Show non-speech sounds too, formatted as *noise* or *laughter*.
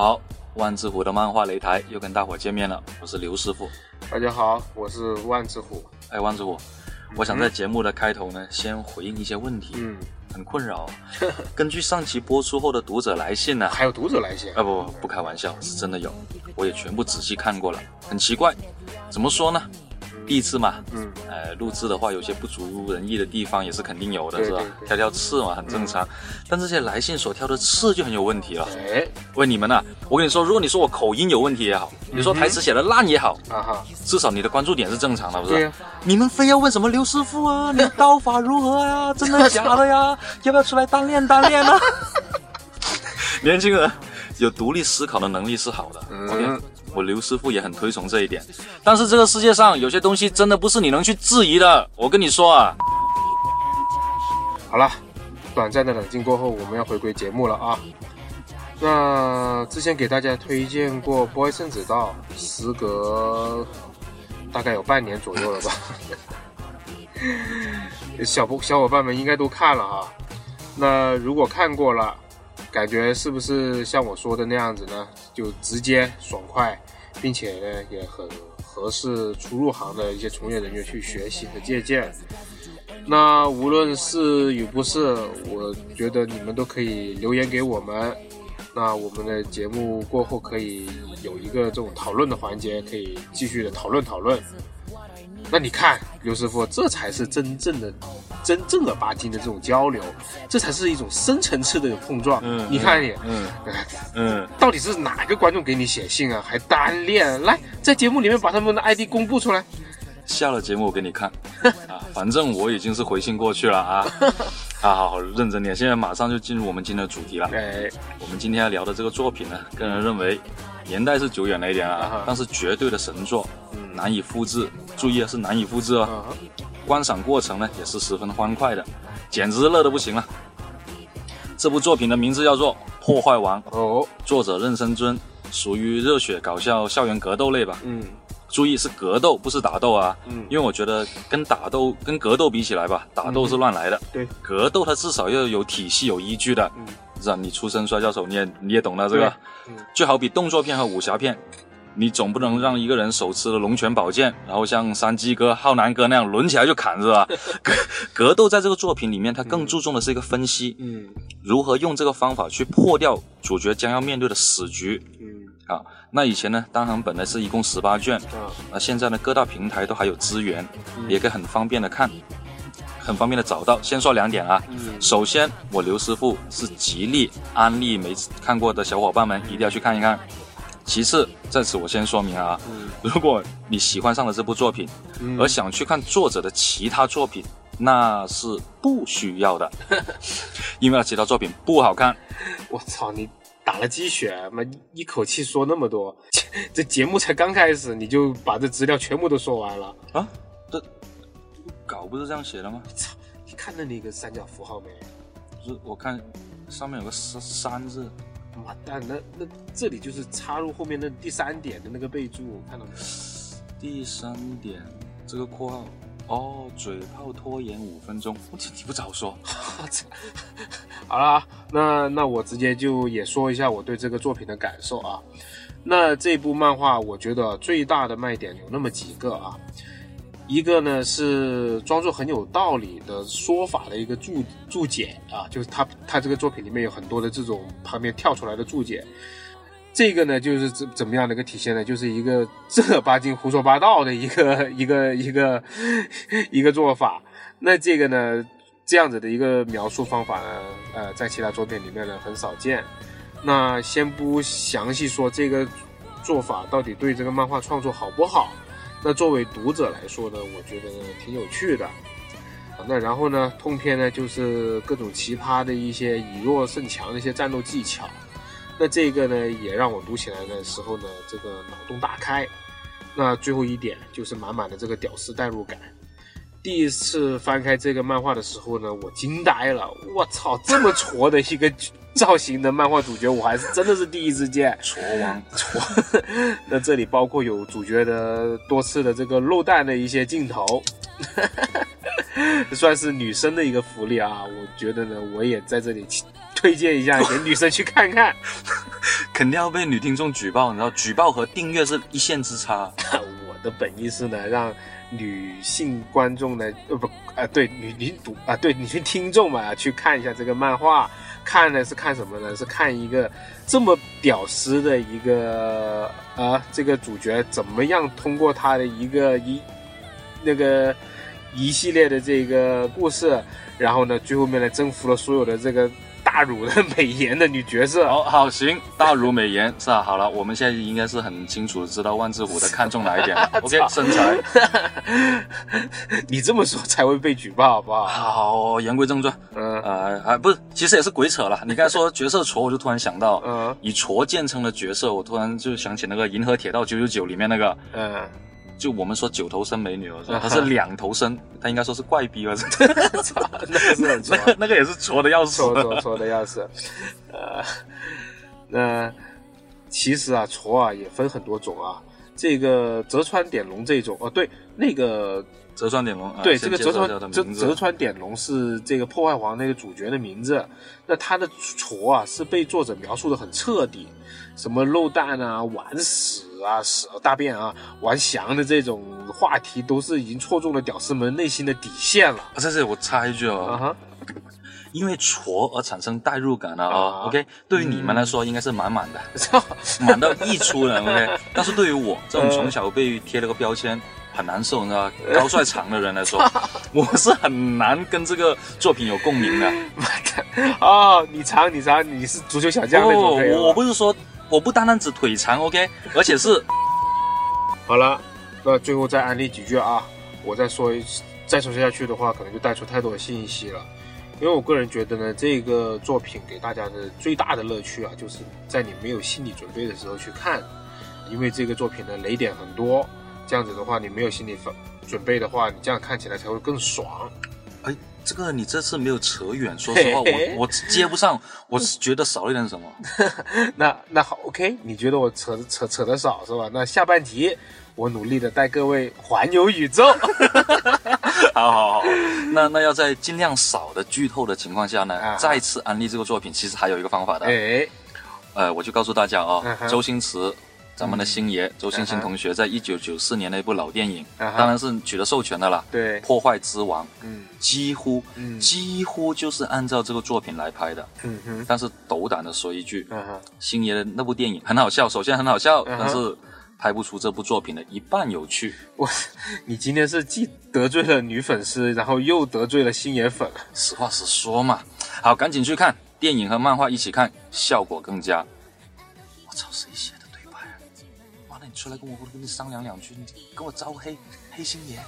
好，万智虎的漫画擂台又跟大伙见面了，我是刘师傅。大家好，我是万智虎。哎，万智虎，我想在节目的开头呢，先回应一些问题，嗯，很困扰。*laughs* 根据上期播出后的读者来信呢，还有读者来信啊不不不开玩笑，是真的有，我也全部仔细看过了，很奇怪，怎么说呢？第一次嘛，嗯，呃，录制的话有些不足人意的地方也是肯定有的，是吧挑挑刺嘛，很正常。但这些来信所挑的刺就很有问题了。哎，问你们呐、我跟你说，如果你说我口音有问题也好，你说台词写的烂也好，啊哈，至少你的关注点是正常的，不是？你们非要问什么刘师傅啊，*laughs* 你刀法如何呀？真的假的呀？*laughs* 要不要出来单练单练呢？*laughs* 年轻人有独立思考的能力是好的、嗯 o k 我刘师傅也很推崇这一点。但是这个世界上有些东西真的不是你能去质疑的。我跟你说啊，好了，短暂的冷静过后，我们要回归节目了啊。那之前给大家推荐过《Boy 圣子道》，时隔大概有半年左右了吧。*laughs* 小朋小伙伴们应该都看了哈。那如果看过了，感觉是不是像我说的那样子呢？就直接爽快，并且呢也很合适初入行的一些从业人员去学习和借鉴。那无论是与不是，我觉得你们都可以留言给我们。那我们的节目过后可以有一个这种讨论的环节，可以继续的讨论讨论。那你看，刘师傅，这才是真正的、真正儿八经的这种交流，这才是一种深层次的碰撞。嗯你看你，嗯哎嗯，到底是哪个观众给你写信啊？还单恋？来，在节目里面把他们的 ID 公布出来。下了节目我给你看 *laughs* 啊，反正我已经是回信过去了啊。*laughs* 啊，好好认真点，现在马上就进入我们今天的主题了。哎，我们今天要聊的这个作品呢，个人认为年代是久远了一点啊啊，但是绝对的神作，嗯难以复制。注意啊，是难以复制哦。啊，观赏过程呢也是十分欢快的，简直乐得不行了。这部作品的名字叫做《破坏王》，哦，作者任生尊，属于热血搞笑校园格斗类吧。嗯注意是格斗，不是打斗啊。嗯因为我觉得跟打斗、跟格斗比起来吧，打斗是乱来的。对，格斗它至少要有体系、有依据的。嗯是吧？你出身摔跤手，你也你也懂的这个对。嗯就好比动作片和武侠片，你总不能让一个人手持了龙泉宝剑，然后像山鸡哥、浩南哥那样抡起来就砍，是吧？*laughs* 格格斗在这个作品里面，它更注重的是一个分析，嗯如何用这个方法去破掉主角将要面对的死局嗯啊。那以前呢，单行本呢是一共十八卷，啊那现在呢各大平台都还有资源，嗯也可以很方便的看，很方便的找到。先说两点啊，嗯首先，我刘师傅是极力安利没看过的小伙伴们一定要去看一看。其次，在此我先说明啊，嗯如果你喜欢上了这部作品，嗯而想去看作者的其他作品，那是不需要的，*laughs* 因为他其他作品不好看。我操，你打了鸡血，妈一口气说那么多，这节目才刚开始，你就把这资料全部都说完了。啊，这稿不是这样写的吗？操，你看到那个三角符号没？不是，我看上面有个三三字，妈蛋，那那这里就是插入后面那第三点的那个备注，看到没？*sighs* 第三点这个括号。哦，嘴炮拖延五分钟，我你不早说。*laughs* 好了，那那我直接就也说一下我对这个作品的感受啊。那这部漫画，我觉得最大的卖点有那么几个啊。一个呢是装作很有道理的说法的一个注注解啊，就是他他这个作品里面有很多的这种旁边跳出来的注解。这个呢就是怎怎么样的一个体现呢？就是一个正儿八经胡说八道的一个一个一个一个做法。那这个呢，这样子的一个描述方法呢，呃，在其他作品里面呢很少见。那先不详细说这个做法到底对这个漫画创作好不好，那作为读者来说呢，我觉得挺有趣的。那然后呢，通篇呢就是各种奇葩的一些以弱胜强的一些战斗技巧。那这个呢，也让我读起来的时候呢，这个脑洞大开。那最后一点就是满满的这个屌丝代入感。第一次翻开这个漫画的时候呢，我惊呆了！我操，这么挫的一个造型的漫画主角，我还是真的是第一次见。戳王，戳，*laughs* 那这里包括有主角的多次的这个漏蛋的一些镜头，*laughs* 算是女生的一个福利啊。我觉得呢，我也在这里推荐一下给女生去看看。*laughs* 肯定要被女听众举报，你知道，举报和订阅是一线之差。我的本意是呢，让女性观众呢，呃不，呃对女女读啊对女性听众嘛，去看一下这个漫画。看呢是看什么呢？是看一个这么屌丝的一个啊，这个主角怎么样通过他的一个一那个一系列的这个故事，然后呢，最后面呢征服了所有的这个。大乳的美颜的女角色，好好行，大乳美颜是吧？好了，我们现在应该是很清楚知道万智虎的看中哪一点 *laughs* 了。OK，身材，*laughs* 你这么说才会被举报，好不好？好，言归正传，嗯啊啊，不是，其实也是鬼扯了。你刚才说角色矬，我就突然想到，嗯，以矬见称的角色，我突然就想起那个《银河铁道九九九》里面那个，嗯。就我们说九头身美女，她是两头身，她应该说是怪逼了，那是很挫，*laughs* 那个也是挫的要死，挫挫挫的要死。呃，那其实啊，挫啊也分很多种啊。这个泽川点龙这种，哦对，那个泽川点龙，对，这个折川折折川点龙是这个破坏王那个主角的名字。那他的矬啊是被作者描述的很彻底，什么漏蛋啊、玩屎。啊，屎大便啊，玩翔的这种话题都是已经戳中了屌丝们内心的底线了。啊，在这里我插一句哦，因为戳而产生代入感了啊。OK，对于你们来说应该是满满的，满到溢出了。OK，但是对于我这种从小被贴了个标签很难受，你知道高帅长的人来说，*laughs* 我是很难跟这个作品有共鸣的。*laughs* 哦，你长你长，你是足球小将那种。我我不是说。我不单单指腿长，OK，而且是 *laughs* 好了。那最后再安利几句啊！我再说一再说下去的话，可能就带出太多的信息了。因为我个人觉得呢，这个作品给大家的最大的乐趣啊，就是在你没有心理准备的时候去看，因为这个作品的雷点很多。这样子的话，你没有心理准备的话，你这样看起来才会更爽。哎。这个你这次没有扯远，说实话，我我接不上，我是觉得少了点什么。*laughs* 那那好，OK，你觉得我扯扯扯的少是吧？那下半集我努力的带各位环游宇宙。*laughs* 好好好，那那要在尽量少的剧透的情况下呢，再次安利这个作品，其实还有一个方法的。哎，呃，我就告诉大家啊，周星驰。咱们的星爷周星星同学在一九九四年的一部老电影，当然是取得授权的了。对，破坏之王，嗯，几乎，几乎就是按照这个作品来拍的。嗯哼。但是斗胆的说一句，星爷的那部电影很好笑，首先很好笑，但是拍不出这部作品的一半有趣。我，你今天是既得罪了女粉丝，然后又得罪了星爷粉。实话实说嘛，好，赶紧去看电影和漫画一起看，效果更佳。我操，谁写？出来跟我跟你商量两句，你跟我招黑黑心爷。